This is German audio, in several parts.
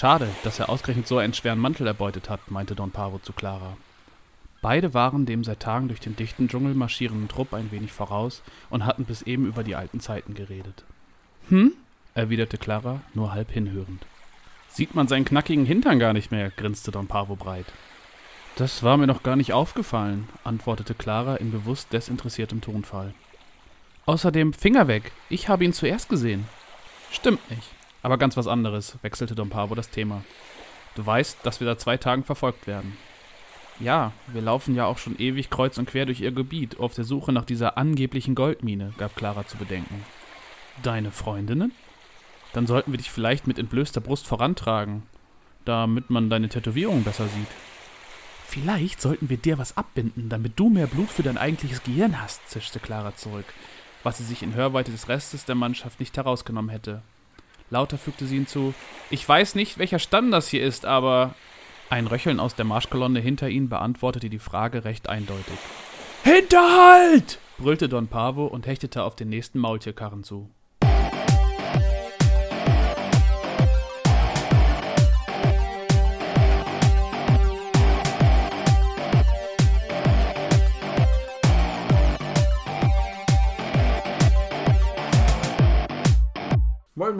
Schade, dass er ausgerechnet so einen schweren Mantel erbeutet hat, meinte Don Pavo zu Clara. Beide waren dem seit Tagen durch den dichten Dschungel marschierenden Trupp ein wenig voraus und hatten bis eben über die alten Zeiten geredet. Hm? erwiderte Clara, nur halb hinhörend. Sieht man seinen knackigen Hintern gar nicht mehr, grinste Don Pavo breit. Das war mir noch gar nicht aufgefallen, antwortete Clara in bewusst desinteressiertem Tonfall. Außerdem Finger weg, ich habe ihn zuerst gesehen. Stimmt nicht, aber ganz was anderes, wechselte Don Pavo das Thema. Du weißt, dass wir da zwei Tagen verfolgt werden. Ja, wir laufen ja auch schon ewig kreuz und quer durch ihr Gebiet auf der Suche nach dieser angeblichen Goldmine, gab Clara zu bedenken. Deine Freundinnen? Dann sollten wir dich vielleicht mit entblößter Brust vorantragen, damit man deine Tätowierung besser sieht. Vielleicht sollten wir dir was abbinden, damit du mehr Blut für dein eigentliches Gehirn hast, zischte Clara zurück, was sie sich in Hörweite des Restes der Mannschaft nicht herausgenommen hätte. Lauter fügte sie hinzu: Ich weiß nicht, welcher Stamm das hier ist, aber. Ein Röcheln aus der Marschkolonne hinter ihnen beantwortete die Frage recht eindeutig. Hinterhalt! brüllte Don Pavo und hechtete auf den nächsten Maultierkarren zu.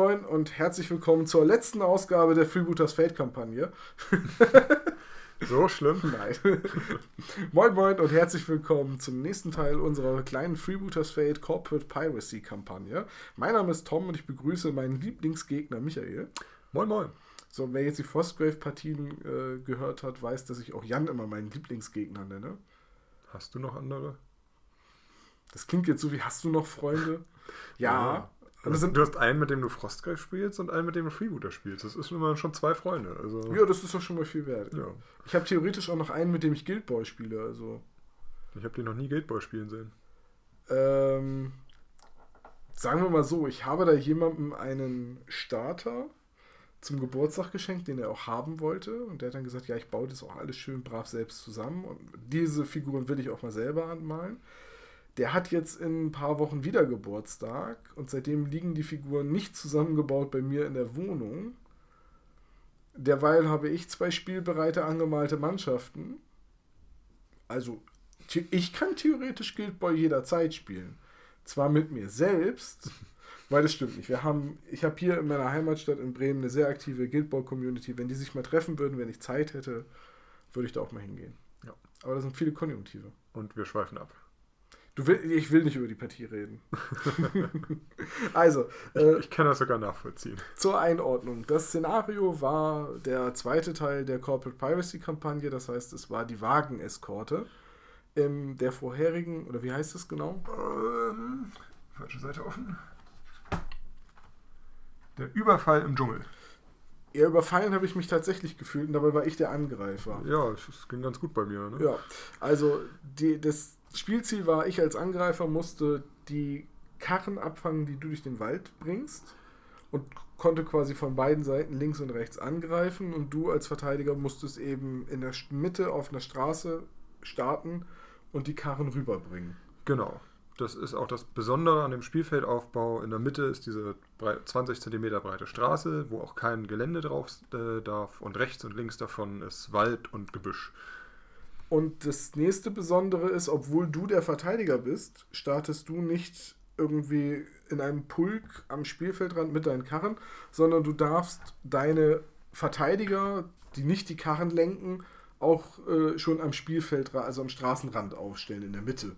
Moin Moin und herzlich willkommen zur letzten Ausgabe der Freebooters Fate Kampagne. so schlimm? Nein. moin Moin und herzlich willkommen zum nächsten Teil unserer kleinen Freebooters Fate Corporate Piracy Kampagne. Mein Name ist Tom und ich begrüße meinen Lieblingsgegner Michael. Moin Moin. So, wer jetzt die Frostgrave-Partien äh, gehört hat, weiß, dass ich auch Jan immer meinen Lieblingsgegner nenne. Hast du noch andere? Das klingt jetzt so wie, hast du noch Freunde? ja. ja. Also du hast einen, mit dem du Frostgreif spielst und einen, mit dem du Freebooter spielst. Das ist immer schon zwei Freunde. Also ja, das ist doch schon mal viel wert. Ja. Ich habe theoretisch auch noch einen, mit dem ich Guild Boy spiele. Also. Ich habe den noch nie Guild Boy spielen sehen. Ähm, sagen wir mal so, ich habe da jemandem einen Starter zum Geburtstag geschenkt, den er auch haben wollte. Und der hat dann gesagt, ja, ich baue das auch alles schön brav selbst zusammen. Und diese Figuren will ich auch mal selber anmalen. Der hat jetzt in ein paar Wochen wieder Geburtstag und seitdem liegen die Figuren nicht zusammengebaut bei mir in der Wohnung. Derweil habe ich zwei spielbereite angemalte Mannschaften. Also, ich kann theoretisch Guild Boy jederzeit spielen. Zwar mit mir selbst, weil das stimmt nicht. Wir haben, ich habe hier in meiner Heimatstadt in Bremen eine sehr aktive Guild Boy Community. Wenn die sich mal treffen würden, wenn ich Zeit hätte, würde ich da auch mal hingehen. Ja. Aber da sind viele Konjunktive. Und wir schweifen ab. Du will, ich will nicht über die Partie reden. also. Äh, ich, ich, kann das sogar nachvollziehen. Zur Einordnung. Das Szenario war der zweite Teil der Corporate Piracy Kampagne, das heißt, es war die Wageneskorte. In der vorherigen, oder wie heißt es genau? Ähm, falsche Seite offen. Der Überfall im Dschungel. Ja, überfallen habe ich mich tatsächlich gefühlt und dabei war ich der Angreifer. Ja, es ging ganz gut bei mir. Ne? Ja, also die, das Spielziel war, ich als Angreifer musste die Karren abfangen, die du durch den Wald bringst und konnte quasi von beiden Seiten links und rechts angreifen und du als Verteidiger musstest eben in der Mitte auf einer Straße starten und die Karren rüberbringen. Genau. Das ist auch das Besondere an dem Spielfeldaufbau. In der Mitte ist diese 20 cm breite Straße, wo auch kein Gelände drauf äh, darf. Und rechts und links davon ist Wald und Gebüsch. Und das nächste Besondere ist, obwohl du der Verteidiger bist, startest du nicht irgendwie in einem Pulk am Spielfeldrand mit deinen Karren, sondern du darfst deine Verteidiger, die nicht die Karren lenken, auch äh, schon am Spielfeldrand, also am Straßenrand aufstellen in der Mitte.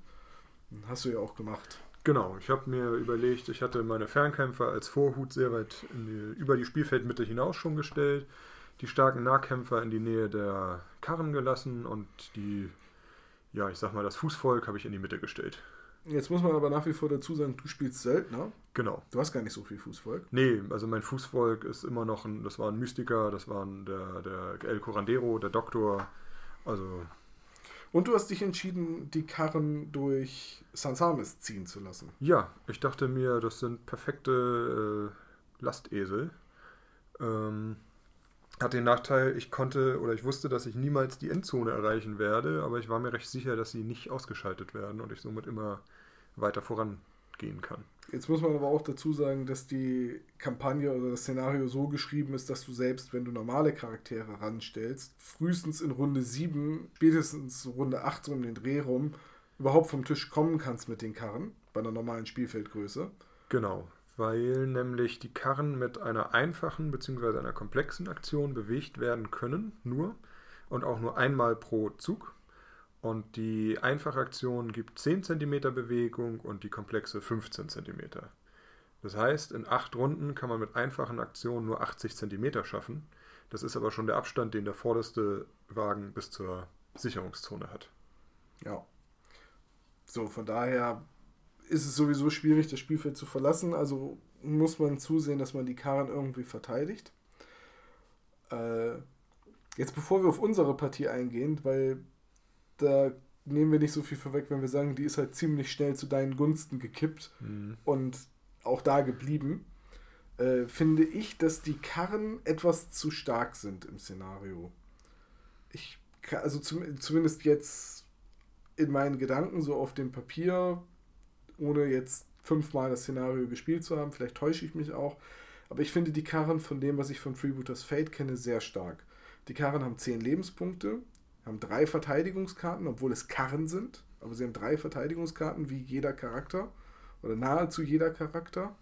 Hast du ja auch gemacht. Genau, ich habe mir überlegt, ich hatte meine Fernkämpfer als Vorhut sehr weit die, über die Spielfeldmitte hinaus schon gestellt die starken Nahkämpfer in die Nähe der Karren gelassen und die, ja, ich sag mal, das Fußvolk habe ich in die Mitte gestellt. Jetzt muss man aber nach wie vor dazu sagen, du spielst Söldner. Genau. Du hast gar nicht so viel Fußvolk. Nee, also mein Fußvolk ist immer noch ein, das war ein Mystiker, das war ein, der, der El Corandero, der Doktor, also... Und du hast dich entschieden, die Karren durch Sansamis ziehen zu lassen. Ja, ich dachte mir, das sind perfekte äh, Lastesel. Ähm, hat den Nachteil, ich konnte oder ich wusste, dass ich niemals die Endzone erreichen werde, aber ich war mir recht sicher, dass sie nicht ausgeschaltet werden und ich somit immer weiter vorangehen kann. Jetzt muss man aber auch dazu sagen, dass die Kampagne oder das Szenario so geschrieben ist, dass du selbst, wenn du normale Charaktere ranstellst, frühestens in Runde 7, spätestens Runde 8 so um den Dreh rum, überhaupt vom Tisch kommen kannst mit den Karren, bei einer normalen Spielfeldgröße. Genau, weil nämlich die Karren mit einer einfachen bzw. einer komplexen Aktion bewegt werden können, nur und auch nur einmal pro Zug. Und die einfache Aktion gibt 10 cm Bewegung und die komplexe 15 cm. Das heißt, in acht Runden kann man mit einfachen Aktionen nur 80 cm schaffen. Das ist aber schon der Abstand, den der vorderste Wagen bis zur Sicherungszone hat. Ja. So, von daher ist es sowieso schwierig, das Spielfeld zu verlassen. Also muss man zusehen, dass man die Karren irgendwie verteidigt. Äh, jetzt bevor wir auf unsere Partie eingehen, weil da nehmen wir nicht so viel vorweg, wenn wir sagen, die ist halt ziemlich schnell zu deinen Gunsten gekippt Mhm. und auch da geblieben, äh, finde ich, dass die Karren etwas zu stark sind im Szenario. Ich, also zum, zumindest jetzt in meinen Gedanken, so auf dem Papier, ohne jetzt fünfmal das Szenario gespielt zu haben, vielleicht täusche ich mich auch, aber ich finde die Karren von dem, was ich von Freebooters Fate kenne, sehr stark. Die Karren haben 10 Lebenspunkte, haben drei Verteidigungskarten, obwohl es Karren sind, aber sie haben drei Verteidigungskarten wie jeder Charakter oder nahezu jeder Charakter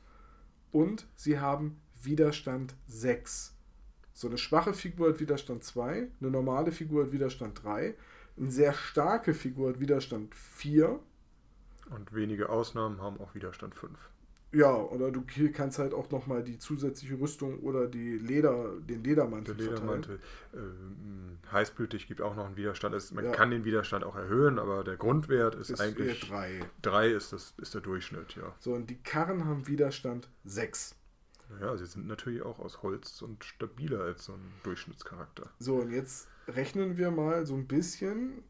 und sie haben Widerstand 6. So eine schwache Figur hat Widerstand 2, eine normale Figur hat Widerstand 3, eine sehr starke Figur hat Widerstand 4. Und wenige Ausnahmen haben auch Widerstand 5. Ja, oder du kannst halt auch nochmal die zusätzliche Rüstung oder die Leder, den Ledermantel Der. Ledermantel. Ähm, heißblütig gibt auch noch einen Widerstand. Es, man Ja. kann den Widerstand auch erhöhen, aber der Grundwert ist, Ist eigentlich eher 3. 3 ist, das, ist der Durchschnitt, ja. So, und die Karren haben Widerstand 6. Ja, sie sind natürlich auch aus Holz und stabiler als so ein Durchschnittscharakter. So, und jetzt rechnen wir mal so ein bisschen,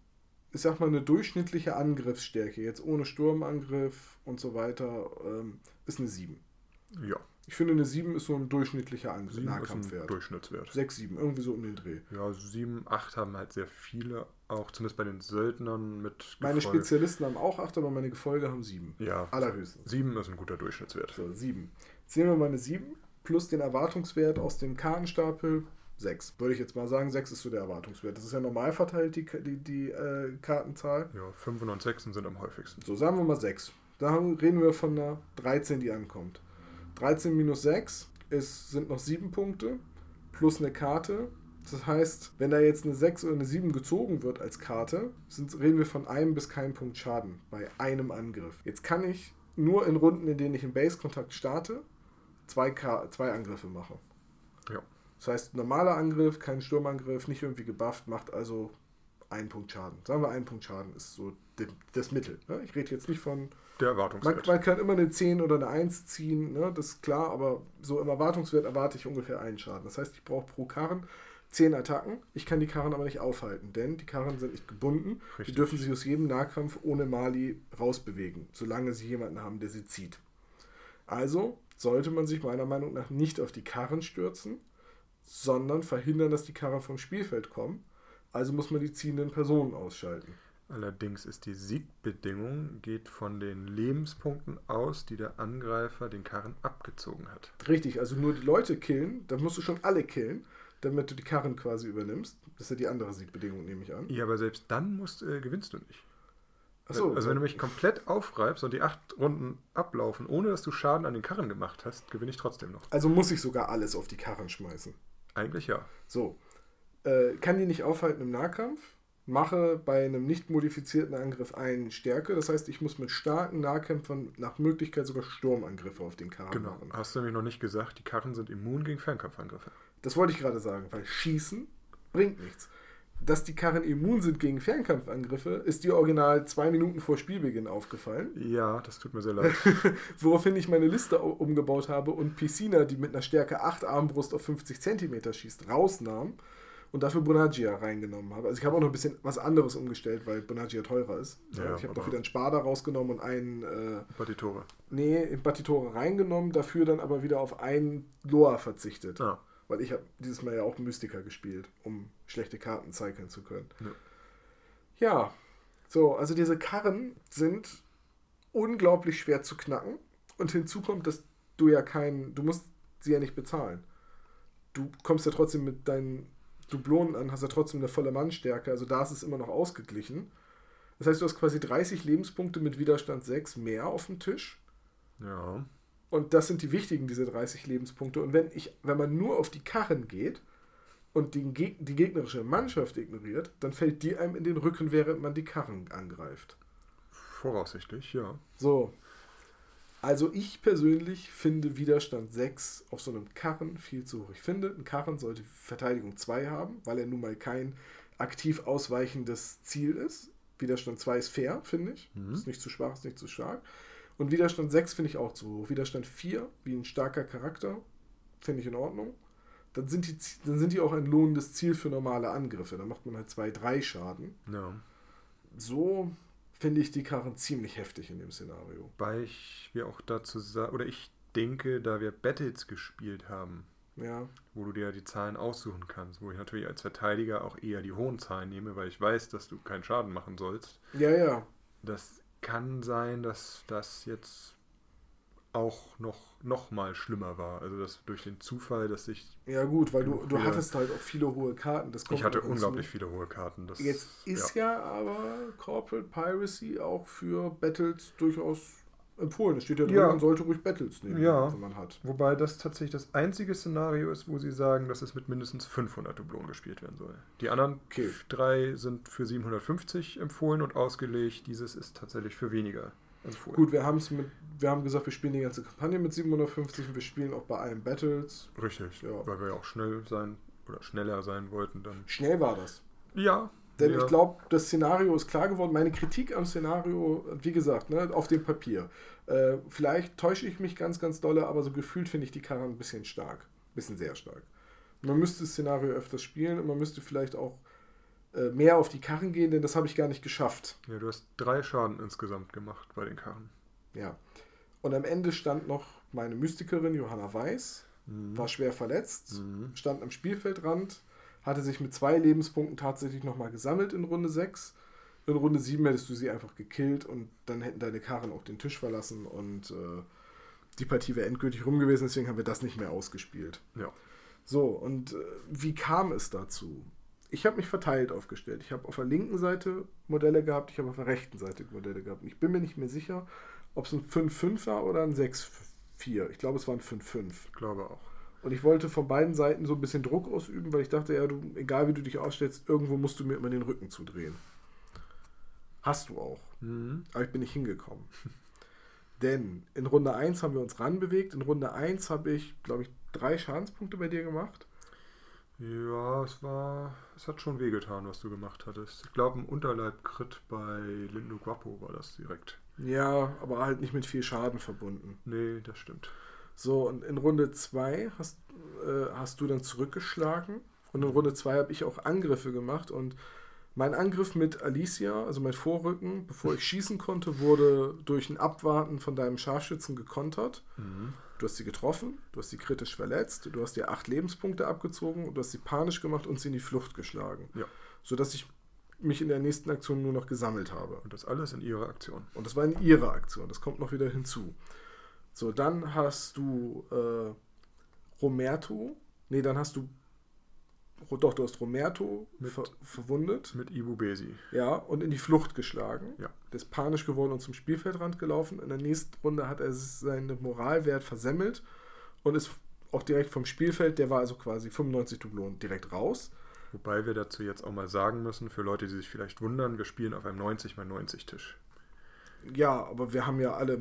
ich sag mal, eine durchschnittliche Angriffsstärke, jetzt ohne Sturmangriff und so weiter, ähm, ist eine 7. Ja, Ich finde, eine 7 ist so ein durchschnittlicher Angriff, 7 ist ein Nahkampfwert. Durchschnittswert. 6, 7, irgendwie so um den Dreh. Ja, 7, 8 haben halt sehr viele, auch zumindest bei den Söldnern mit Meine Gefolge. Spezialisten haben auch 8, aber meine Gefolge haben 7. Ja, Allerhöchstens. 7 ist ein guter Durchschnittswert. So, 7. Jetzt nehmen wir mal eine 7 plus den Erwartungswert aus dem Kartenstapel 6. Würde ich jetzt mal sagen, 6 ist so der Erwartungswert. Das ist ja normal verteilt, die, die, die äh, Kartenzahl. Ja, 5 und 6 sind am häufigsten. So, sagen wir mal 6. Da reden wir von einer 13, die ankommt. 13 minus 6 ist, sind noch 7 Punkte plus eine Karte. Das heißt, wenn da jetzt eine 6 oder eine 7 gezogen wird als Karte, sind, reden wir von einem bis keinem Punkt Schaden bei einem Angriff. Jetzt kann ich nur in Runden, in denen ich einen Base-Kontakt starte, zwei, Ka zwei Angriffe machen. Das heißt, normaler Angriff, kein Sturmangriff, nicht irgendwie gebufft, macht also einen Punkt Schaden. Sagen wir, ein Punkt Schaden ist so das Mittel. Ne? Ich rede jetzt nicht von Der man, Erwartungswert. man kann immer eine 10 oder eine 1 ziehen, ne? das ist klar, aber so im Erwartungswert erwarte ich ungefähr einen Schaden. Das heißt, ich brauche pro Karren 10 Attacken. Ich kann die Karren aber nicht aufhalten, denn die Karren sind nicht gebunden. Die Richtig. dürfen sich aus jedem Nahkampf ohne Mali rausbewegen, solange sie jemanden haben, der sie zieht. Also sollte man sich meiner Meinung nach nicht auf die Karren stürzen, sondern verhindern, dass die Karren vom Spielfeld kommen. Also muss man die ziehenden Personen ausschalten. Allerdings ist die Siegbedingung geht von den Lebenspunkten aus, die der Angreifer den Karren abgezogen hat. Richtig, also nur die Leute killen, dann musst du schon alle killen, damit du die Karren quasi übernimmst. Das ist ja die andere Siegbedingung, nehme ich an. Ja, aber selbst dann musst, äh, gewinnst du nicht. Achso, also wenn du mich komplett aufreibst und die acht Runden ablaufen, ohne dass du Schaden an den Karren gemacht hast, gewinne ich trotzdem noch. also muss ich sogar alles auf die Karren schmeißen. Eigentlich ja. So, äh, kann die nicht aufhalten im Nahkampf, mache bei einem nicht modifizierten Angriff einen Stärke. Das heißt, ich muss mit starken Nahkämpfern nach Möglichkeit sogar Sturmangriffe auf den Karren Genau. machen. Hast du nämlich noch nicht gesagt, die Karren sind immun gegen Fernkampfangriffe. Das wollte ich gerade sagen, weil Schießen bringt nichts. Dass die Karren immun sind gegen Fernkampfangriffe, ist dir original zwei Minuten vor Spielbeginn aufgefallen. Ja, das tut mir sehr leid. Woraufhin ich meine Liste au- umgebaut habe und Piscina, die mit einer Stärke 8 Armbrust auf 50 cm schießt, rausnahm und dafür Bonagia reingenommen habe. Also ich habe auch noch ein bisschen was anderes umgestellt, weil Bonagia teurer ist. Ja, ich habe doch wieder einen Spada rausgenommen und einen, äh, Partitore. nee, in Batitore reingenommen, dafür dann aber wieder auf einen Loa verzichtet. Ah, Weil ich habe dieses Mal ja auch Mystiker gespielt, um schlechte Karten cyclen zu können. Ja. Ja, so, also diese Karren sind unglaublich schwer zu knacken Und hinzu kommt, dass du ja kein, du musst sie ja nicht bezahlen. Du kommst ja trotzdem mit deinen Dublonen an, hast ja trotzdem eine volle Mannstärke, also da ist es immer noch ausgeglichen. Das heißt, du hast quasi 30 Lebenspunkte mit Widerstand 6 mehr auf dem Tisch. Ja. Und das sind die wichtigen, diese 30 Lebenspunkte. Und wenn ich, wenn man nur auf die Karren geht und die, die gegnerische Mannschaft ignoriert, dann fällt die einem in den Rücken, während man die Karren angreift. Voraussichtlich, ja. So. Also ich persönlich finde Widerstand 6 auf so einem Karren viel zu hoch. Ich finde, ein Karren sollte Verteidigung 2 haben, weil er nun mal kein aktiv ausweichendes Ziel ist. Widerstand 2 ist fair, finde ich. Mhm. Ist nicht zu schwach, ist nicht zu stark. Und Widerstand 6 finde ich auch zu hoch. Widerstand 4, wie ein starker Charakter, finde ich in Ordnung. Dann sind, die, dann sind die auch ein lohnendes Ziel für normale Angriffe. Da macht man halt 2, 3 Schaden. Ja. So finde ich die Karren ziemlich heftig in dem Szenario. Weil ich wir auch dazu sagen, oder ich denke, da wir Battles gespielt haben, Ja, wo du dir die Zahlen aussuchen kannst, wo ich natürlich als Verteidiger auch eher die hohen Zahlen nehme, weil ich weiß, dass du keinen Schaden machen sollst. ja, ja. Das kann sein, dass das jetzt auch noch, noch mal schlimmer war. Also dass durch den Zufall, dass ich Ja gut, weil du, du hattest halt auch viele hohe Karten. Das kommt ich hatte unglaublich viele hohe Karten. Das, Jetzt ist ja. aber Corporate Piracy auch für Battles durchaus empfohlen. Es steht ja drin, Ja. man sollte ruhig Battles nehmen, Ja. wenn man hat. Wobei das tatsächlich das einzige Szenario ist, wo sie sagen, dass es mit mindestens 500 Dublonen gespielt werden soll. Die anderen Okay. drei sind für 750 empfohlen und ausgelegt. Dieses ist tatsächlich für weniger empfohlen. Gut, wir haben es mit, wir haben gesagt, wir spielen die ganze Kampagne mit 750 und wir spielen auch bei allen Battles. Richtig, Ja. weil wir ja auch schnell sein oder schneller sein wollten. Dann Schnell war das. ja, Denn ja. ich glaube, das Szenario ist klar geworden. Meine Kritik am Szenario, wie gesagt, ne, auf dem Papier. Äh, vielleicht täusche ich mich ganz, ganz dolle, aber so gefühlt finde ich die Karren ein bisschen stark. Ein bisschen sehr stark. Man müsste das Szenario öfters spielen und man müsste vielleicht auch äh, mehr auf die Karren gehen, denn das habe ich gar nicht geschafft. ja, du hast drei Schaden insgesamt gemacht bei den Karren. Ja. Und am Ende stand noch meine Mystikerin Johanna Weiß, Mhm. war schwer verletzt, Mhm. stand am Spielfeldrand, hatte sich mit zwei Lebenspunkten tatsächlich nochmal gesammelt in Runde 6. In Runde 7 hättest du sie einfach gekillt und dann hätten deine Karren auch den Tisch verlassen und äh, die Partie wäre endgültig rum gewesen, deswegen haben wir das nicht mehr ausgespielt. Ja. So, und äh, wie kam es dazu? Ich habe mich verteilt aufgestellt. Ich habe auf der linken Seite Modelle gehabt, ich habe auf der rechten Seite Modelle gehabt. Und ich bin mir nicht mehr sicher, ob es ein 5-5 war oder ein 6-4. Ich glaube, es war ein 5-5. Ich glaube auch. Und ich wollte von beiden Seiten so ein bisschen Druck ausüben, weil ich dachte, ja, du, egal wie du dich ausstellst, irgendwo musst du mir immer den Rücken zudrehen. Hast du auch. Mhm. Aber ich bin nicht hingekommen. Denn in Runde 1 haben wir uns ranbewegt. In Runde 1 habe ich, glaube ich, drei Schadenspunkte bei dir gemacht. Ja, es war. Es hat schon wehgetan, was du gemacht hattest. Ich glaube, ein Unterleib-Crit bei Lindo Guapo war das direkt. Ja, aber halt nicht mit viel Schaden verbunden. Nee, das stimmt. So, und in Runde 2 hast, äh, hast du dann zurückgeschlagen. Und in Runde 2 habe ich auch Angriffe gemacht. Und mein Angriff mit Alicia, also mein Vorrücken, bevor ich schießen konnte, wurde durch ein Abwarten von deinem Scharfschützen gekontert. Mhm. Du hast sie getroffen, du hast sie kritisch verletzt, du hast dir acht Lebenspunkte abgezogen du hast sie panisch gemacht und sie in die Flucht geschlagen. Ja. Sodass ich mich in der nächsten Aktion nur noch gesammelt habe. Und das alles in ihrer Aktion. Und das war in ihrer Aktion. Das kommt noch wieder hinzu. So, dann hast du äh, Romerto. Nee, dann hast du. Ro- Doch, du hast Romerto Mit- ver verwundet. Mit Ibu Besi. Ja, und in die Flucht geschlagen. Ja. Der ist panisch geworden und zum Spielfeldrand gelaufen. In der nächsten Runde hat er seinen Moralwert versemmelt und ist auch direkt vom Spielfeld, der war also quasi 95 Dublonen, direkt raus. Wobei wir dazu jetzt auch mal sagen müssen, für Leute, die sich vielleicht wundern, wir spielen auf einem 90 x 90 Tisch. Ja, aber wir haben ja alle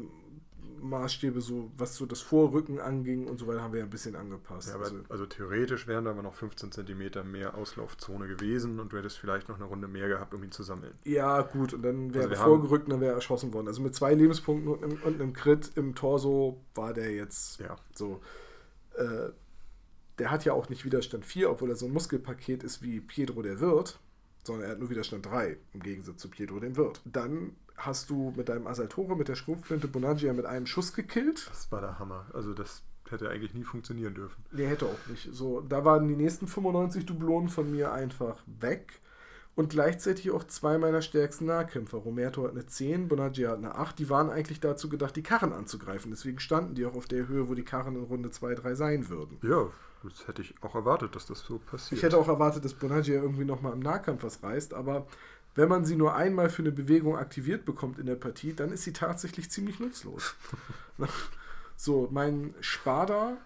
Maßstäbe, so was so das Vorrücken anging und so weiter, haben wir ja ein bisschen angepasst. Ja, aber, also, also theoretisch wären da aber noch 15 cm mehr Auslaufzone gewesen und du hättest vielleicht noch eine Runde mehr gehabt, um ihn zu sammeln. ja, gut, und dann wäre Also er vorgerückt und dann wäre er erschossen worden. Also mit zwei Lebenspunkten und einem, und einem Crit im Torso war der jetzt Ja. so. Äh, der hat ja auch nicht Widerstand 4, obwohl er so ein Muskelpaket ist wie Pietro der Wirt, sondern er hat nur Widerstand 3 im Gegensatz zu Pietro dem Wirt. Dann hast du mit deinem Asaltore, mit der Schrotflinte Bonaggia mit einem Schuss gekillt. Das war der Hammer. Also das hätte eigentlich nie funktionieren dürfen. Nee, hätte auch nicht. So, da waren die nächsten 95 Dublonen von mir einfach weg. und gleichzeitig auch zwei meiner stärksten Nahkämpfer. Romerto hat eine 10, Bonaggia hat eine 8. Die waren eigentlich dazu gedacht, die Karren anzugreifen. Deswegen standen die auch auf der Höhe, wo die Karren in Runde 2, 3 sein würden. Ja, das hätte ich auch erwartet, dass das so passiert. Ich hätte auch erwartet, dass Bonaggia irgendwie nochmal im Nahkampf was reißt, aber wenn man sie nur einmal für eine Bewegung aktiviert bekommt in der Partie, dann ist sie tatsächlich ziemlich nutzlos. so, mein Spada,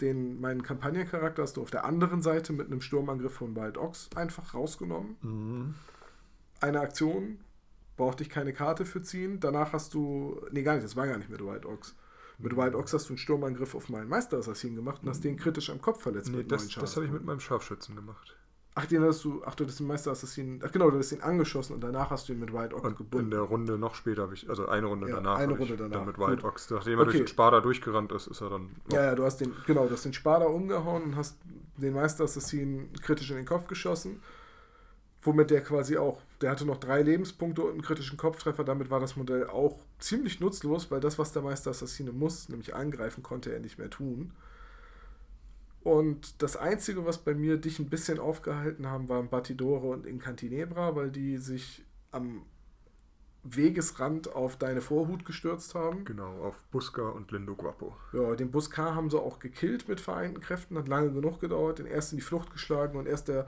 den, meinen Kampagnencharakter hast du auf der anderen Seite mit einem Sturmangriff von Wild Ox einfach rausgenommen. Mhm. Eine Aktion, brauchte ich keine Karte für ziehen. Danach hast du, nee, gar nicht, das war gar nicht mit Wild Ox. Mit Wild Ox hast du einen Sturmangriff auf meinen Meisterassassin gemacht und hast den kritisch am Kopf verletzt Nee, mit das, das habe ich mit meinem Scharfschützen gemacht. Ach, den hast du, ach, du hast den Meisterassassin, ach genau, du hast ihn angeschossen und danach hast du ihn mit Wild Ox Und in gebunden. der Runde noch später habe ich, also eine Runde Ja, danach, eine Runde danach. dann mit Gut. Ox, nachdem er durch den Spada durchgerannt ist, ist er dann. Ja, ja, du hast den, genau, du hast den Spada umgehauen und hast den Meisterassassin kritisch in den Kopf geschossen. Womit der quasi auch, der hatte noch drei Lebenspunkte und einen kritischen Kopftreffer. Damit war das Modell auch ziemlich nutzlos, weil das, was der Meisterassassine muss, nämlich angreifen, konnte er nicht mehr tun. Und das Einzige, was bei mir dich ein bisschen aufgehalten haben, waren Batidore und Incantinebra, weil die sich am Wegesrand auf deine Vorhut gestürzt haben. Genau, auf Buska und Lindo Guapo. Ja, den Buskar haben sie auch gekillt mit vereinten Kräften, hat lange genug gedauert, den erst in die Flucht geschlagen und erst der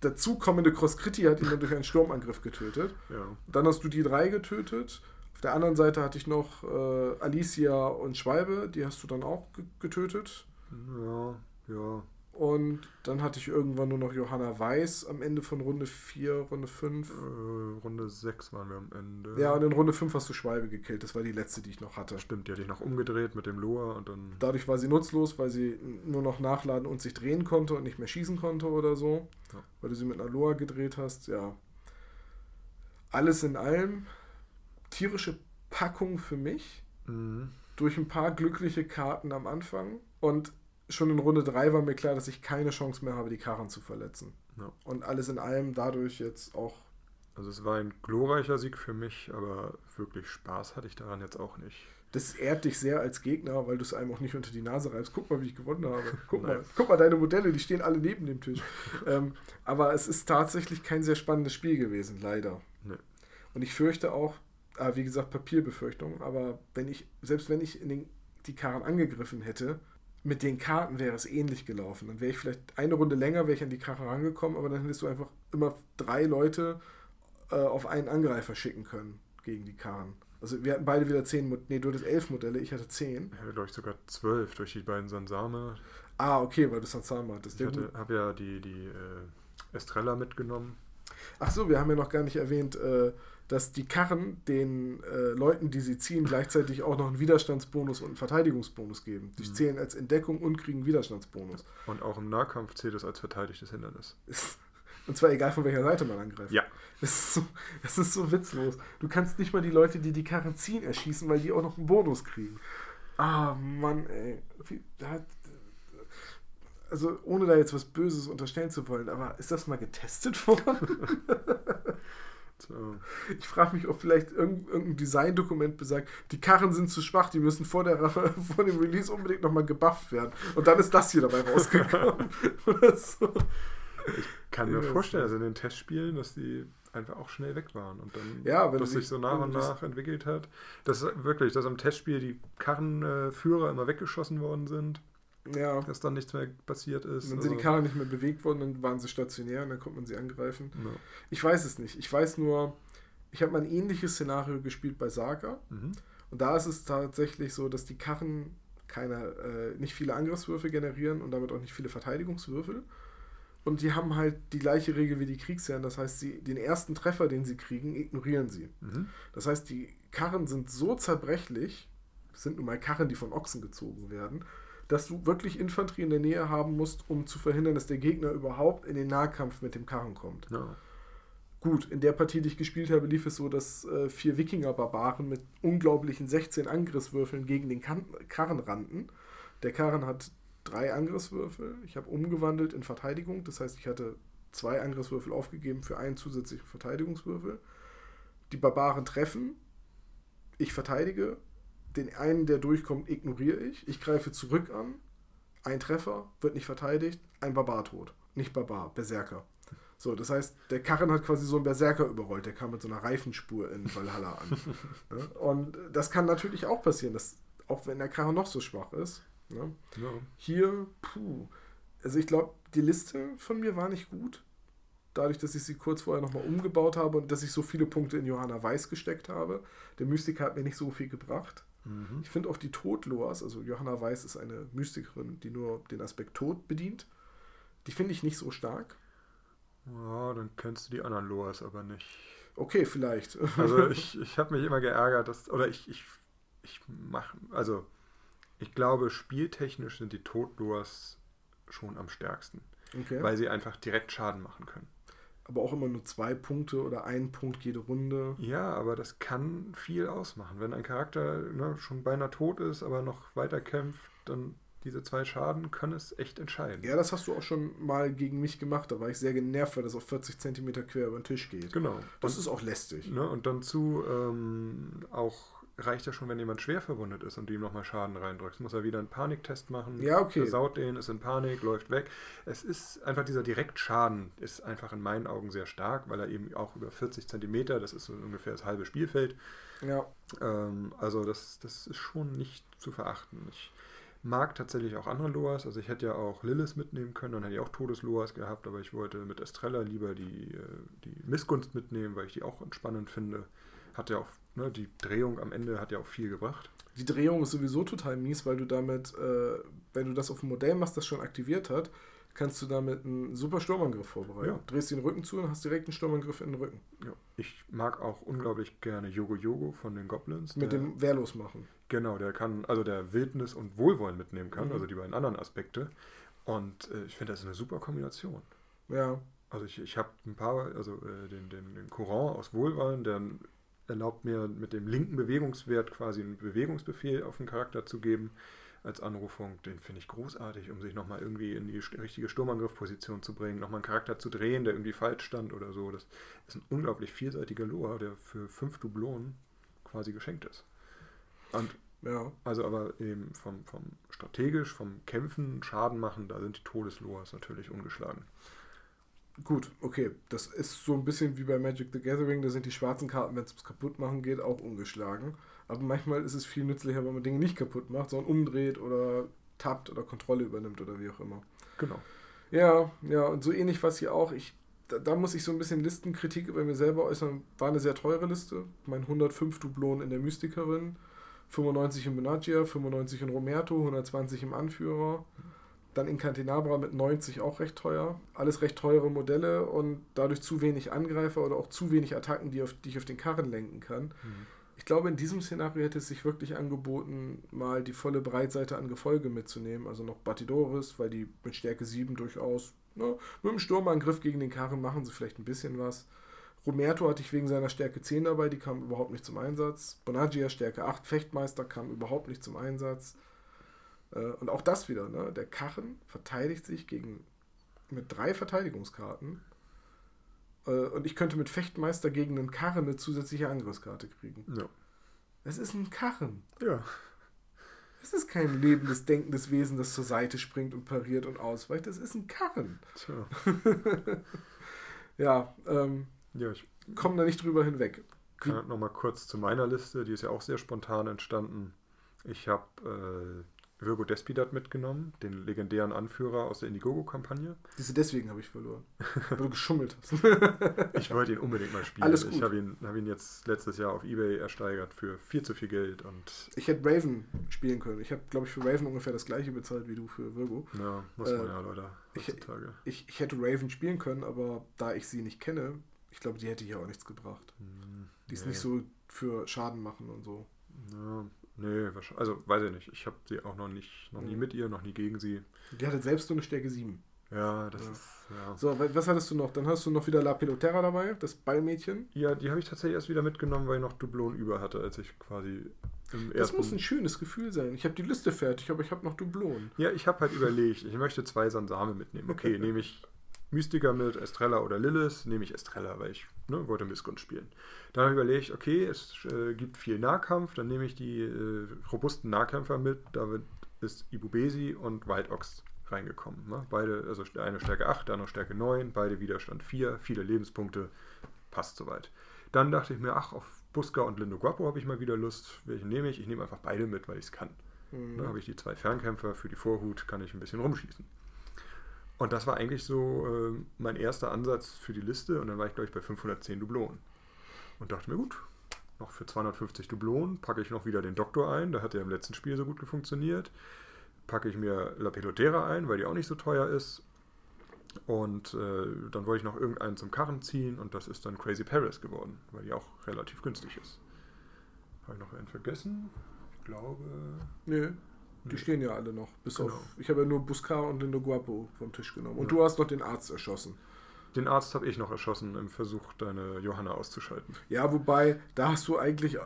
dazukommende Crosscritti hat ihn dann durch einen Sturmangriff getötet. Ja. Dann hast du die drei getötet. Auf der anderen Seite hatte ich noch äh, Alicia und Schwalbe, die hast du dann auch ge getötet. Ja, ja. Und dann hatte ich irgendwann nur noch Johanna Weiß am Ende von Runde 4, Runde 5. Äh, Runde 6 waren wir am Ende. Ja, und in Runde 5 hast du Schwalbe gekillt. Das war die letzte, die ich noch hatte. Stimmt, die hatte ich noch umgedreht mit dem Loa und dann. Dadurch war sie nutzlos, weil sie nur noch nachladen und sich drehen konnte und nicht mehr schießen konnte oder so. Ja. Weil du sie mit einer Loa gedreht hast, ja. Alles in allem tierische Packung für mich. Mhm. Durch ein paar glückliche Karten am Anfang. Und schon in Runde 3 war mir klar, dass ich keine Chance mehr habe, die Karren zu verletzen. Ja. Und alles in allem dadurch jetzt auch. Also es war ein glorreicher Sieg für mich, aber wirklich Spaß hatte ich daran jetzt auch nicht. Das ehrt dich sehr als Gegner, weil du es einem auch nicht unter die Nase reibst. Guck mal, wie ich gewonnen habe. Guck mal, guck mal deine Modelle, die stehen alle neben dem Tisch. ähm, aber es ist tatsächlich kein sehr spannendes Spiel gewesen, leider. Nee. Und ich fürchte auch, ah, wie gesagt, Papierbefürchtung, aber wenn ich, selbst wenn ich in den, die Karren angegriffen hätte, mit den Karten wäre es ähnlich gelaufen. Dann wäre ich vielleicht eine Runde länger, wäre ich an die Karren rangekommen, aber dann hättest du einfach immer drei Leute äh, auf einen Angreifer schicken können gegen die Karren. Also wir hatten beide wieder zehn, nee, du hattest elf Modelle, ich hatte zehn. Ich hatte, glaube ich, sogar zwölf durch die beiden Sansame. Ah, okay, weil du Sansama hattest. Ich habe ja die, die äh, Estrella mitgenommen. Ach so, wir haben ja noch gar nicht erwähnt, äh, dass die Karren den äh, Leuten, die sie ziehen, gleichzeitig auch noch einen Widerstandsbonus und einen Verteidigungsbonus geben. Die Mhm. zählen als Entdeckung und kriegen einen Widerstandsbonus. Und auch im Nahkampf zählt es als verteidigtes Hindernis. Und zwar egal von welcher Seite man angreift. Ja. Das ist, so, das ist so witzlos. Du kannst nicht mal die Leute, die die Karren ziehen, erschießen, weil die auch noch einen Bonus kriegen. Ah, Mann, ey. Also, ohne da jetzt was Böses unterstellen zu wollen, aber ist das mal getestet worden? Ich frage mich, ob vielleicht irgend- irgendein Designdokument besagt, die Karren sind zu schwach, die müssen vor, der, vor dem Release unbedingt nochmal gebufft werden. Und dann ist das hier dabei rausgekommen. So. Kann mir vorstellen, also in den Testspielen, dass die einfach auch schnell weg waren und dann Ja, wenn das sich so nach und nach entwickelt hat. Dass wirklich, dass am Testspiel die Karrenführer immer weggeschossen worden sind, Ja. dass dann nichts mehr passiert ist. Wenn sie die Also, Karren nicht mehr bewegt wurden, dann waren sie stationär und dann konnte man sie angreifen. ja. Ich weiß es nicht. Ich weiß nur, ich habe mal ein ähnliches Szenario gespielt bei Saga. Mhm. Und da ist es tatsächlich so, dass die Karren keine, äh, nicht viele Angriffswürfe generieren und damit auch nicht viele Verteidigungswürfel. Und die haben halt die gleiche Regel wie die Kriegsherren. Das heißt, sie, den ersten Treffer, den sie kriegen, ignorieren sie. Mhm. Das heißt, die Karren sind so zerbrechlich, das sind nun mal Karren, die von Ochsen gezogen werden, dass du wirklich Infanterie in der Nähe haben musst, um zu verhindern, dass der Gegner überhaupt in den Nahkampf mit dem Karren kommt. Ja. Gut, in der Partie, die ich gespielt habe, lief es so, dass äh, vier Wikinger-Barbaren mit unglaublichen 16 Angriffswürfeln gegen den kan Karren rannten. Der Karren hat drei Angriffswürfel. Ich habe umgewandelt in Verteidigung. Das heißt, ich hatte zwei Angriffswürfel aufgegeben für einen zusätzlichen Verteidigungswürfel. Die Barbaren treffen. Ich verteidige. Den einen, der durchkommt, ignoriere ich. Ich greife zurück an. Ein Treffer, wird nicht verteidigt. Ein Barbar tot. Nicht Barbar, Berserker. So, das heißt, der Karren hat quasi so einen Berserker überrollt. Der kam mit so einer Reifenspur in Valhalla an. ne? Und das kann natürlich auch passieren, dass, auch wenn der Karren noch so schwach ist. Ne? Ja. Hier, puh. Also ich glaube, die Liste von mir war nicht gut. Dadurch, dass ich sie kurz vorher nochmal umgebaut habe und dass ich so viele Punkte in Johanna Weiß gesteckt habe. Der Mystiker hat mir nicht so viel gebracht. Mhm. Ich finde auch die Todloas, also Johanna Weiß ist eine Mystikerin, die nur den Aspekt Tod bedient. Die finde ich nicht so stark. ja, dann kennst du die anderen Loas aber nicht. Okay, vielleicht. Also ich, ich habe mich immer geärgert, dass, oder ich, ich, ich mache, also ich glaube, spieltechnisch sind die Todloas schon am stärksten, okay. weil sie einfach direkt Schaden machen können. Aber auch immer nur zwei Punkte oder ein Punkt jede Runde. Ja, aber das kann viel ausmachen. Wenn ein Charakter ne, schon beinahe tot ist, aber noch weiter kämpft, dann diese zwei Schaden können es echt entscheiden. Ja, das hast du auch schon mal gegen mich gemacht. Da war ich sehr genervt, weil das auf 40 Zentimeter quer über den Tisch geht. Genau. Das und, ist auch lästig. ne, und dann zu ähm, auch reicht ja schon, wenn jemand schwer verwundet ist und du ihm nochmal Schaden reindrückst. Muss er wieder einen Paniktest machen. Ja, okay. Versaut den, ist in Panik, läuft weg. Es ist einfach dieser Direktschaden ist einfach in meinen Augen sehr stark, weil er eben auch über 40 Zentimeter, das ist so ungefähr das halbe Spielfeld, Ja, ähm, also das, das ist schon nicht zu verachten. Ich mag tatsächlich auch andere Loas. Also ich hätte ja auch Lilith mitnehmen können, dann hätte ich auch Todesloas gehabt, aber ich wollte mit Estrella lieber die, äh, die Missgunst mitnehmen, weil ich die auch entspannend finde. Hat ja auch, ne, die Drehung am Ende hat ja auch viel gebracht. die Drehung ist sowieso total mies, weil du damit, äh, wenn du das auf dem Modell machst, das schon aktiviert hat, kannst du damit einen super Sturmangriff vorbereiten. Ja. Drehst den Rücken zu und hast direkt einen Sturmangriff in den Rücken. Ja. Ich mag auch unglaublich gerne Yogo Yogo von den Goblins. Mit dem Wehrlos machen. Genau, der kann, also der Wildnis und Wohlwollen mitnehmen kann, Mhm. also die beiden anderen Aspekte. Und äh, ich finde, das ist eine super Kombination. Ja. Also ich, ich habe ein paar, also äh, den, den, den Courant aus Wohlwollen, der erlaubt mir mit dem linken Bewegungswert quasi einen Bewegungsbefehl auf den Charakter zu geben als Anrufung. Den finde ich großartig, um sich nochmal irgendwie in die richtige Sturmangriffposition zu bringen, nochmal einen Charakter zu drehen, der irgendwie falsch stand oder so. Das ist ein unglaublich vielseitiger Loa, der für fünf Dublonen quasi geschenkt ist. Und Ja. also aber eben vom, vom strategisch, vom Kämpfen, Schaden machen, da sind die Todesloas natürlich ungeschlagen. Gut, okay. Das ist so ein bisschen wie bei Magic the Gathering. Da sind die schwarzen Karten, wenn es ums Kaputtmachen geht, auch ungeschlagen. Aber manchmal ist es viel nützlicher, wenn man Dinge nicht kaputt macht, sondern umdreht oder tappt oder Kontrolle übernimmt oder wie auch immer. Genau. Ja, ja, und so ähnlich war es hier auch. Ich, da, da muss ich so ein bisschen Listenkritik über mir selber äußern. War eine sehr teure Liste. Mein 105 Dublonen in der Mystikerin, 95 im Benagia, 95 in Romerto, 120 im Anführer. Dann in Cantinabra mit 90 auch recht teuer. Alles recht teure Modelle und dadurch zu wenig Angreifer oder auch zu wenig Attacken, die, auf, die ich auf den Karren lenken kann. Ich glaube, in diesem Szenario hätte es sich wirklich angeboten, mal die volle Breitseite an Gefolge mitzunehmen. Also noch Batidoris, weil die mit Stärke 7 durchaus, ne, mit dem Sturmangriff gegen den Karren machen sie vielleicht ein bisschen was. Romerto hatte ich wegen seiner Stärke 10 dabei, die kam überhaupt nicht zum Einsatz. Bonagia Stärke 8, Fechtmeister kam überhaupt nicht zum Einsatz. Äh, Und auch das wieder, ne? Der Karren verteidigt sich gegen mit drei Verteidigungskarten. Äh, Und ich könnte mit Fechtmeister gegen einen Karren eine zusätzliche Angriffskarte kriegen. Ja. Es ist ein Karren. Ja. Es ist kein lebendes, denkendes Wesen, das zur Seite springt und pariert und ausweicht. Es ist ein Karren. Tja. Ja, ähm, Ja, ich komm da nicht drüber hinweg. kann noch mal kurz zu meiner Liste, die ist ja auch sehr spontan entstanden. Ich habe äh, Virgo Despidat mitgenommen, den legendären Anführer aus der Indiegogo-Kampagne. Diese deswegen habe ich verloren. Weil du geschummelt hast. Ich wollte ihn unbedingt mal spielen. Alles gut. Ich habe ihn, hab ihn jetzt letztes Jahr auf Ebay ersteigert für viel zu viel Geld und Ich hätte Raven spielen können. Ich habe, glaube ich, für Raven ungefähr das gleiche bezahlt wie du für Virgo. ja, muss man Äh, ja, Leute, ich-. Ich, ich hätte Raven spielen können, aber da ich sie nicht kenne, ich glaube, die hätte hier auch nichts gebracht. Hm, Die ist nee. nicht so für Schaden machen und so. Ja, nee, wahrscheinlich, also weiß ich nicht. Ich habe sie auch noch nicht, noch nie Mhm. mit ihr, noch nie gegen sie. Die hatte selbst nur eine Stärke 7. Ja, das Ja. ist, ja. So, wa- was hattest du noch? Dann hast du noch wieder La Pelotera dabei, das Ballmädchen. Ja, die habe ich tatsächlich erst wieder mitgenommen, weil ich noch Dublon über hatte, als ich quasi im Das muss ein schönes Gefühl sein. Ich habe die Liste fertig, aber ich habe noch Dublonen. ja, ich habe halt überlegt, ich möchte zwei Sansame mitnehmen. Okay, nehme ich Mystiker mit, Estrella oder Lilith, nehme ich Estrella, weil ich ne, wollte Missgunst spielen. Dann habe ich überlegt, okay, es äh, gibt viel Nahkampf, dann nehme ich die äh, robusten Nahkämpfer mit, damit ist Ibubesi und White Ox reingekommen. Ne? Beide, also der eine Stärke 8, der andere Stärke 9, beide Widerstand 4, viele Lebenspunkte, passt soweit. Dann dachte ich mir, ach, auf Buska und Lindo Guapo habe ich mal wieder Lust. Welchen nehme ich? Ich nehme einfach beide mit, weil ich es kann. Mhm. Dann habe ich die zwei Fernkämpfer, für die Vorhut kann ich ein bisschen rumschießen. Und das war eigentlich so äh, mein erster Ansatz für die Liste und dann war ich, glaube ich, bei 510 Dublonen. Und dachte mir, gut, noch für 250 Dublonen packe ich noch wieder den Doktor ein, der hat ja im letzten Spiel so gut funktioniert. Packe ich mir La Pelotera ein, weil die auch nicht so teuer ist. Und äh, dann wollte ich noch irgendeinen zum Karren ziehen und das ist dann Crazy Paris geworden, weil die auch relativ günstig ist. Habe ich noch einen vergessen? Ich glaube. Nö, die stehen ja alle noch. Bis Genau. auf. Ich habe ja nur Buscar und Lindo Guapo vom Tisch genommen. Und Ja. du hast noch den Arzt erschossen. Den Arzt habe ich noch erschossen im Versuch, deine Johanna auszuschalten. Ja, wobei, da hast du eigentlich.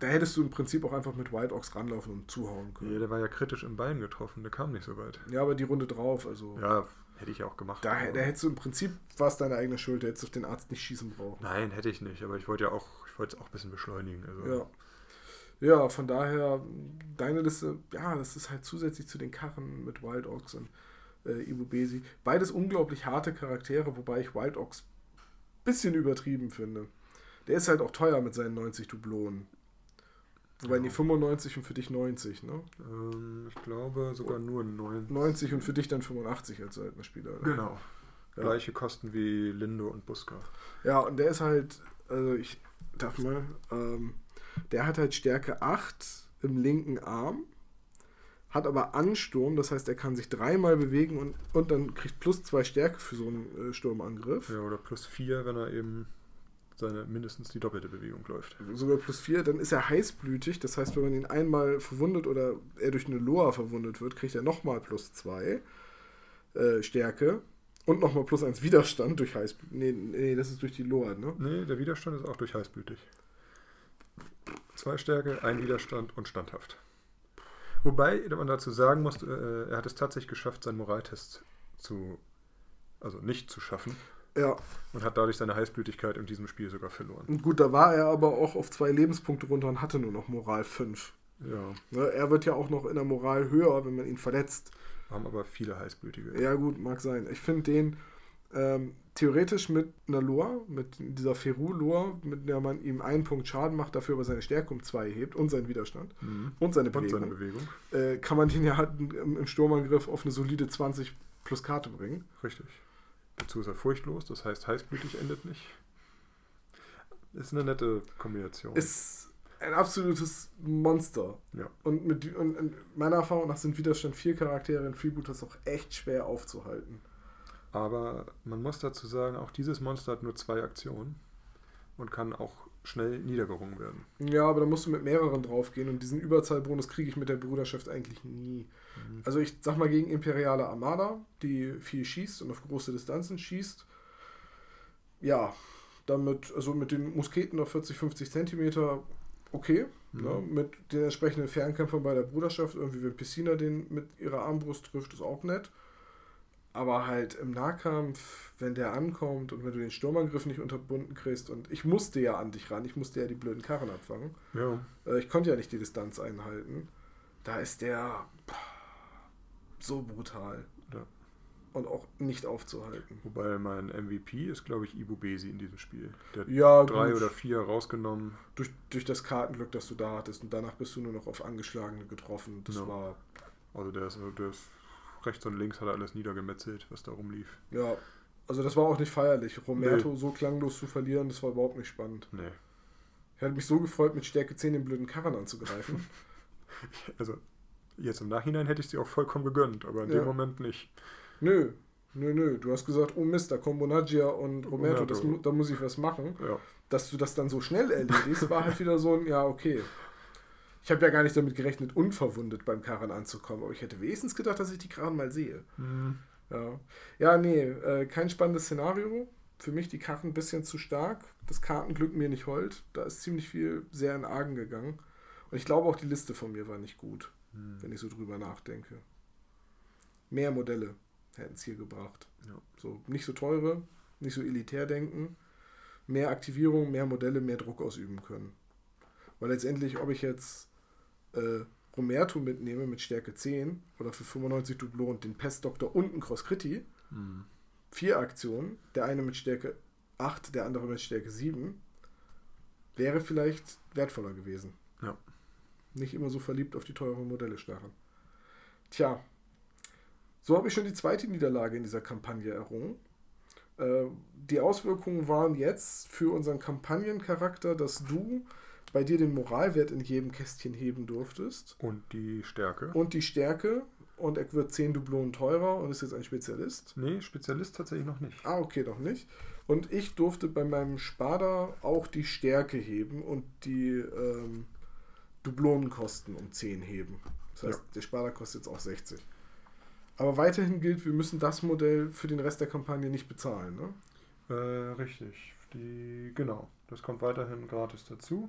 Da hättest du im Prinzip auch einfach mit Wild Ox ranlaufen und zuhauen können. Ja, der war ja kritisch im Bein getroffen, der kam nicht so weit. Ja, aber die Runde drauf, also. Ja, hätte ich auch gemacht. Da, da hättest du im Prinzip, es deine eigene Schuld, da hättest du auf den Arzt nicht schießen brauchen. Nein, hätte ich nicht, aber ich wollte ja auch, ich wollte es auch ein bisschen beschleunigen. Also, Ja. Ja, von daher, deine Liste, ja, das ist halt zusätzlich zu den Karren mit Wild Ox und äh, Ibu Besi. Beides unglaublich harte Charaktere, wobei ich Wild Ox ein bisschen übertrieben finde. Der ist halt auch teuer mit seinen 90 Dublonen. Wobei, Ja. nee, 95 und für dich 90, ne? Ähm, ich glaube sogar nur 9. 90 und für dich dann 85 als seltener Spieler. Ne? Genau. Ja. Gleiche Kosten wie Lindo und Buska. Ja, und der ist halt, also ich darf mal, ähm, der hat halt Stärke 8 im linken Arm, hat aber Ansturm, das heißt, er kann sich dreimal bewegen und, und dann kriegt plus zwei Stärke für so einen äh, Sturmangriff. Ja, oder plus 4, wenn er eben seine mindestens die doppelte Bewegung läuft. Sogar plus 4, dann ist er heißblütig, das heißt, wenn man ihn einmal verwundet oder er durch eine Loa verwundet wird, kriegt er nochmal plus 2 äh, Stärke und nochmal plus 1 Widerstand durch Heißblütig. Nee, nee, das ist durch die Loa, ne? Nee, der Widerstand ist auch durch heißblütig. Zwei Stärke, ein Widerstand und standhaft. Wobei man dazu sagen muss, äh, er hat es tatsächlich geschafft, seinen Moraltest zu, also nicht zu schaffen Ja, und hat dadurch seine Heißblütigkeit in diesem Spiel sogar verloren. Und gut, da war er aber auch auf zwei Lebenspunkte runter und hatte nur noch Moral 5. Ja, Ne, er wird ja auch noch in der Moral höher, wenn man ihn verletzt. haben aber viele Heißblütige. Ja, gut, mag sein. Ich finde den ähm, theoretisch mit einer Loa, mit dieser Feru-Loa, mit der man ihm einen Punkt Schaden macht, dafür aber seine Stärke um zwei hebt und seinen Widerstand Mhm. und seine Und Bewegung, seine Bewegung. Äh, kann man den ja halt im, Sturmangriff auf eine solide 20 plus Karte bringen. Richtig. Dazu ist er furchtlos, das heißt heißblütig endet nicht. Ist eine nette Kombination. Ist ein absolutes Monster. ja. Und mit und, und meiner Erfahrung nach sind Widerstand 4 Charaktere in Freebooters auch echt schwer aufzuhalten. Aber man muss dazu sagen, auch dieses Monster hat nur zwei Aktionen und kann auch schnell niedergerungen werden. Ja, aber da musst du mit mehreren draufgehen und diesen Überzahlbonus kriege ich mit der Bruderschaft eigentlich nie. Also ich sag mal gegen Imperiale Armada, die viel schießt und auf große Distanzen schießt. Ja, damit, also mit den Musketen auf 40, 50 Zentimeter okay. Mhm. Ne? Mit den entsprechenden Fernkämpfern bei der Bruderschaft, irgendwie wenn Piscina den mit ihrer Armbrust trifft, ist auch nett. Aber halt im Nahkampf, wenn der ankommt und wenn du den Sturmangriff nicht unterbunden kriegst und ich musste ja an dich ran, ich musste ja die blöden Karren abfangen. Ja, Äh, Ich konnte ja nicht die Distanz einhalten. Da ist der so brutal. Ja. Und auch nicht aufzuhalten. wobei mein MVP ist, glaube ich, Ibu Besi in diesem Spiel. Der hat Ja, drei gut. oder vier rausgenommen. Durch, durch das Kartenglück, das du da hattest. Und danach bist du nur noch auf Angeschlagene getroffen. Das Ja. war, Also der ist, der ist rechts und links hat er alles niedergemetzelt, was da rumlief. ja. Also das war auch nicht feierlich. Romerto so klanglos zu verlieren, das war überhaupt nicht spannend. Nee. Ich hatte mich so gefreut, mit Stärke 10 den blöden Karren anzugreifen. Also jetzt im Nachhinein hätte ich sie auch vollkommen gegönnt, aber in Ja. dem Moment nicht. nö, nö, nö. Du hast gesagt, oh Mist, da kommen Bonaggia und Romerto, das, da muss ich was machen. Ja. dass du das dann so schnell erledigst, war halt wieder so ein, ja, okay. Ich habe ja gar nicht damit gerechnet, unverwundet beim Karren anzukommen, aber ich hätte wenigstens gedacht, dass ich die Karren mal sehe. Mhm. Ja, ja nee, äh, kein spannendes Szenario. Für mich die Karren ein bisschen zu stark. Das Kartenglück mir nicht hold. Da ist ziemlich viel sehr in Argen gegangen. Und ich glaube auch die Liste von mir war nicht gut, Mhm. wenn ich so drüber nachdenke. Mehr Modelle hätten es hier gebracht. Ja. So, nicht so teure, nicht so elitär denken. Mehr Aktivierung, mehr Modelle, mehr Druck ausüben können. Weil letztendlich, ob ich jetzt äh, Romerto mitnehme mit Stärke 10 oder für 95 Dublo und den Pestdoktor und einen Cross Critti, Hm. vier Aktionen, der eine mit Stärke 8, der andere mit Stärke 7, wäre vielleicht wertvoller gewesen. Ja. Nicht immer so verliebt auf die teuren Modelle starren. Tja, so habe ich schon die zweite Niederlage in dieser Kampagne errungen. Äh, die Auswirkungen waren jetzt für unseren Kampagnencharakter, dass du bei dir den Moralwert in jedem Kästchen heben durftest Und die Stärke. und die Stärke und er wird 10 Dublonen teurer und ist jetzt ein Spezialist. nee, Spezialist tatsächlich noch nicht. Ah, okay, noch nicht. Und ich durfte bei meinem Spada auch die Stärke heben und die ähm, Dublonenkosten um 10 heben. Das heißt, Ja. der Spada kostet jetzt auch 60. Aber weiterhin gilt, wir müssen das Modell für den Rest der Kampagne nicht bezahlen. Ne? Äh, richtig. Die, genau. Das kommt weiterhin gratis dazu.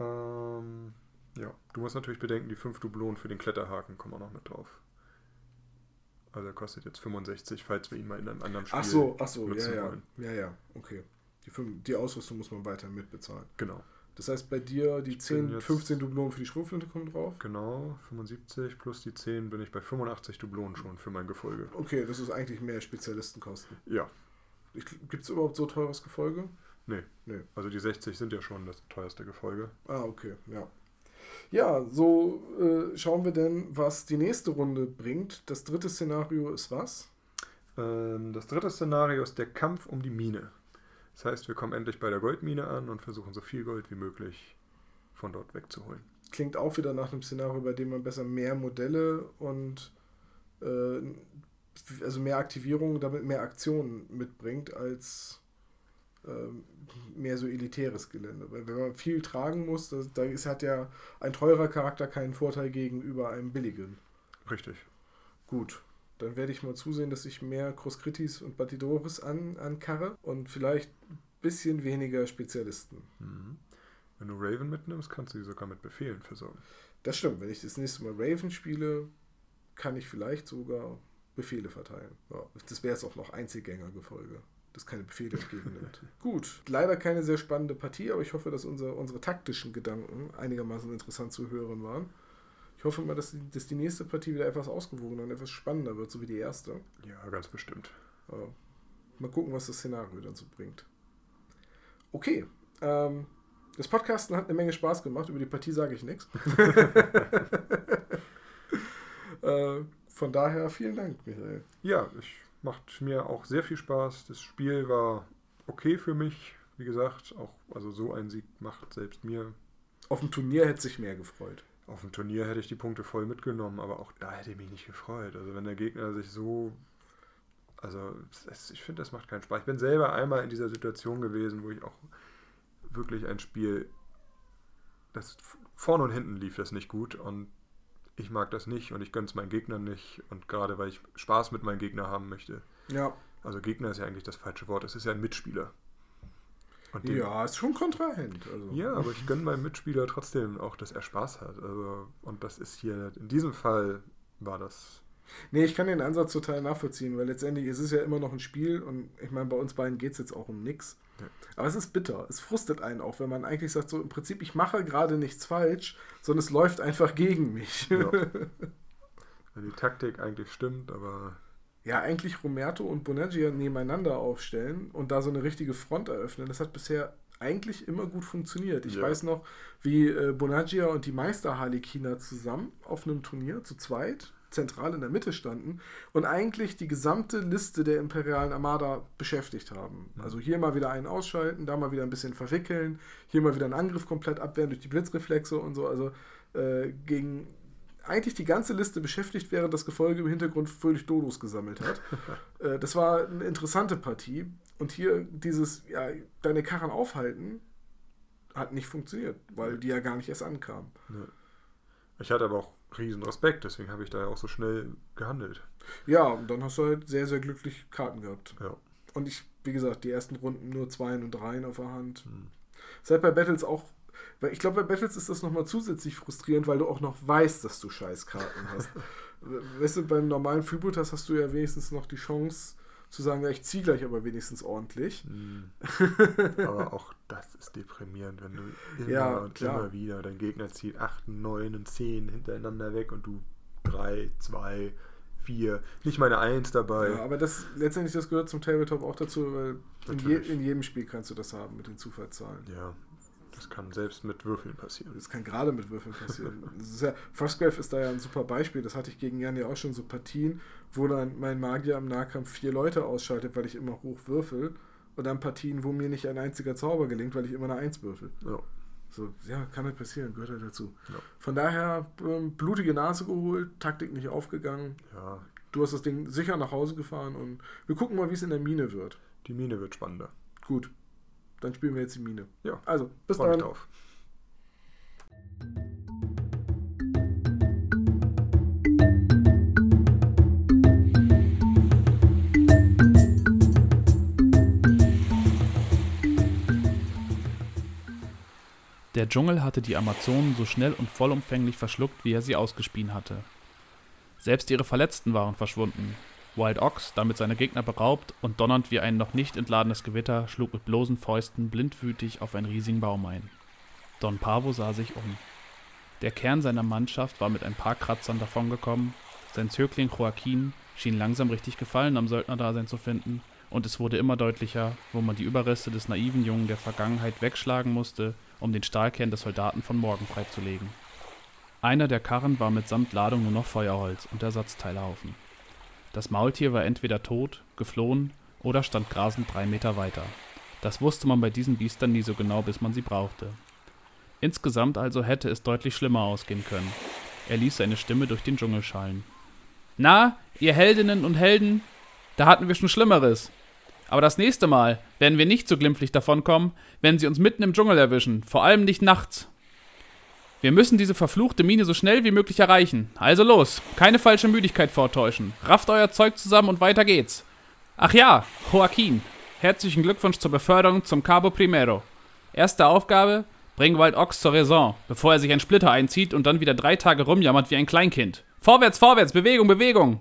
Ähm, ja, du musst natürlich bedenken, die 5 Dublonen für den Kletterhaken kommen auch noch mit drauf. Also er kostet jetzt 65, falls wir ihn mal in einem anderen Spiel Ach so, ach so, ja, ja. wollen. Ja, ja, okay. Die, fünf, die Ausrüstung muss man weiterhin mitbezahlen. Genau. Das heißt, bei dir die Ich bin 10, jetzt- 15 Dublonen für die Schrotflinte kommen drauf. Genau, 75 plus die 10 bin ich bei 85 Dublonen schon für mein Gefolge. Okay, das ist eigentlich mehr Spezialistenkosten. Ja, Gibt es überhaupt so teures Gefolge? Nee. Nee. Also die 60 sind ja schon das teuerste Gefolge. Ah, okay, ja. Ja, so äh, schauen wir denn, was die nächste Runde bringt. Das dritte Szenario ist was? Ähm, das dritte Szenario ist der Kampf um die Mine. Das heißt, wir kommen endlich bei der Goldmine an und versuchen so viel Gold wie möglich von dort wegzuholen. Klingt auch wieder nach einem Szenario, bei dem man besser mehr Modelle und äh, also mehr Aktivierung, damit mehr Aktionen mitbringt, als mehr so elitäres Gelände. Weil wenn man viel tragen muss, das, da ist, hat ja ein teurer Charakter keinen Vorteil gegenüber einem billigen. Richtig. Gut, dann werde ich mal zusehen, dass ich mehr Crosscritis und Batidores an, ankarre und vielleicht ein bisschen weniger Spezialisten. Mhm. Wenn du Raven mitnimmst, kannst du sie sogar mit Befehlen versorgen. Das stimmt, wenn ich das nächste Mal Raven spiele, kann ich vielleicht sogar Befehle verteilen. Ja, das wäre jetzt auch noch Einzelgängergefolge, das keine Befehle entgegennimmt. Gut, leider keine sehr spannende Partie, aber ich hoffe, dass unser, unsere taktischen Gedanken einigermaßen interessant zu hören waren. Ich hoffe mal, dass die, dass die nächste Partie wieder etwas ausgewogener und etwas spannender wird, so wie die erste. Ja, ganz bestimmt. Ja. Mal gucken, was das Szenario dann so bringt. Okay. Ähm, das Podcasten hat eine Menge Spaß gemacht. Über die Partie sage ich nichts. äh, von daher vielen Dank, Michael. Ja, es macht mir auch sehr viel Spaß. Das Spiel war okay für mich. Wie gesagt, auch also so ein Sieg macht selbst mir. Auf dem Turnier hätte sich mehr gefreut. Auf dem Turnier hätte ich die Punkte voll mitgenommen, aber auch da hätte ich mich nicht gefreut. Also wenn der Gegner sich so. Also ich finde, das macht keinen Spaß. Ich bin selber einmal in dieser Situation gewesen, wo ich auch wirklich ein Spiel. Das vorne und hinten lief das nicht gut und ich mag das nicht und ich gönne es meinen Gegnern nicht. Und gerade weil ich Spaß mit meinen Gegnern haben möchte. Ja. Also Gegner ist ja eigentlich das falsche Wort. Es ist ja ein Mitspieler. Dem- Ja, ist schon Kontrahent. Also. ja, aber ich gönne meinem Mitspieler trotzdem auch, dass er Spaß hat. Also, und das ist hier, in diesem Fall war das. Nee, ich kann den Ansatz total nachvollziehen, weil letztendlich ist es ja immer noch ein Spiel und ich meine, bei uns beiden geht es jetzt auch um nichts. Ja. Aber es ist bitter. Es frustet einen auch, wenn man eigentlich sagt, so im Prinzip, ich mache gerade nichts falsch, sondern es läuft einfach gegen mich. Ja. Die Taktik eigentlich stimmt, aber ja, eigentlich Romerto und Bonaggia nebeneinander aufstellen und da so eine richtige Front eröffnen, das hat bisher eigentlich immer gut funktioniert. Ich Ja. weiß noch, wie äh, Bonaggia und die Meister Harlekiner zusammen auf einem Turnier zu zweit zentral in der Mitte standen und eigentlich die gesamte Liste der imperialen Armada beschäftigt haben. Mhm. Also hier mal wieder einen ausschalten, da mal wieder ein bisschen verwickeln, hier mal wieder einen Angriff komplett abwehren durch die Blitzreflexe und so. Also äh, gegen eigentlich die ganze Liste beschäftigt, während das Gefolge im Hintergrund völlig Dodos gesammelt hat. äh, das war eine interessante Partie. Und hier dieses, ja, deine Karren aufhalten, hat nicht funktioniert, weil die ja gar nicht erst ankamen. ich hatte aber auch riesen Respekt, deswegen habe ich da ja auch so schnell gehandelt. Ja, und dann hast du halt sehr, sehr glücklich Karten gehabt. Ja. Und ich, wie gesagt, die ersten Runden nur Zweien und Dreien auf der Hand. Hm. Ist halt bei Battles auch, weil ich glaube, bei Battles ist das nochmal zusätzlich frustrierend, weil du auch noch weißt, dass du Scheißkarten hast. weißt du, beim normalen Freebooters hast du ja wenigstens noch die Chance, zu sagen, ja, ich ziehe gleich aber wenigstens ordentlich. Hm. Aber auch das ist deprimierend, wenn du immer Ja, und klar. immer wieder dein Gegner zieht 8, 9 und 10 hintereinander weg und du 3, 2, 4, nicht meine 1 dabei. Ja, aber das letztendlich, das gehört zum Tabletop auch dazu, weil in, je, in jedem Spiel kannst du das haben mit den Zufallszahlen. Ja, das kann selbst mit Würfeln passieren. Das kann gerade mit Würfeln passieren. Das ist ja, Frostgrave ist da ja ein super Beispiel. Das hatte ich gegen Jan ja auch schon so Partien, wo dann mein Magier im Nahkampf vier Leute ausschaltet, weil ich immer hoch würfel. Und dann Partien, wo mir nicht ein einziger Zauber gelingt, weil ich immer eine Eins würfel. Ja. So, ja, kann halt passieren, gehört halt dazu. Ja. Von daher, ähm, blutige Nase geholt, Taktik nicht aufgegangen. ja, Du hast das Ding sicher nach Hause gefahren und wir gucken mal, wie es in der Mine wird. die Mine wird spannender. Gut, dann spielen wir jetzt die Mine. Ja, Also, bis freu dann. drauf. Der Dschungel hatte die Amazonen so schnell und vollumfänglich verschluckt, wie er sie ausgespien hatte. Selbst ihre Verletzten waren verschwunden. Wild Ox, damit seine Gegner beraubt und donnernd wie ein noch nicht entladenes Gewitter, schlug mit bloßen Fäusten blindwütig auf einen riesigen Baum ein. Don Pavo sah sich um. Der Kern seiner Mannschaft war mit ein paar Kratzern davongekommen, sein Zögling Joaquin schien langsam richtig Gefallen am Söldnerdasein zu finden, und es wurde immer deutlicher, wo man die Überreste des naiven Jungen der Vergangenheit wegschlagen musste, um den Stahlkern des Soldaten von morgen freizulegen. Einer der Karren war mitsamt Ladung nur noch Feuerholz und Ersatzteilehaufen. Das Maultier war entweder tot, geflohen oder stand grasend drei Meter weiter. Das wusste man bei diesen Biestern nie so genau, bis man sie brauchte. Insgesamt also hätte es deutlich schlimmer ausgehen können. Er ließ seine Stimme durch den Dschungel schallen. Na, ihr Heldinnen und Helden, da hatten wir schon Schlimmeres. Aber das nächste Mal werden wir nicht so glimpflich davonkommen, wenn sie uns mitten im Dschungel erwischen, vor allem nicht nachts. Wir müssen diese verfluchte Mine so schnell wie möglich erreichen. Also los, keine falsche Müdigkeit vortäuschen. Rafft euer Zeug zusammen und weiter geht's. Ach ja, Joaquin, herzlichen Glückwunsch zur Beförderung zum Cabo Primero. Erste Aufgabe, bring Wild Ox zur Raison, bevor er sich ein Splitter einzieht und dann wieder drei Tage rumjammert wie ein Kleinkind. Vorwärts, vorwärts, Bewegung, Bewegung!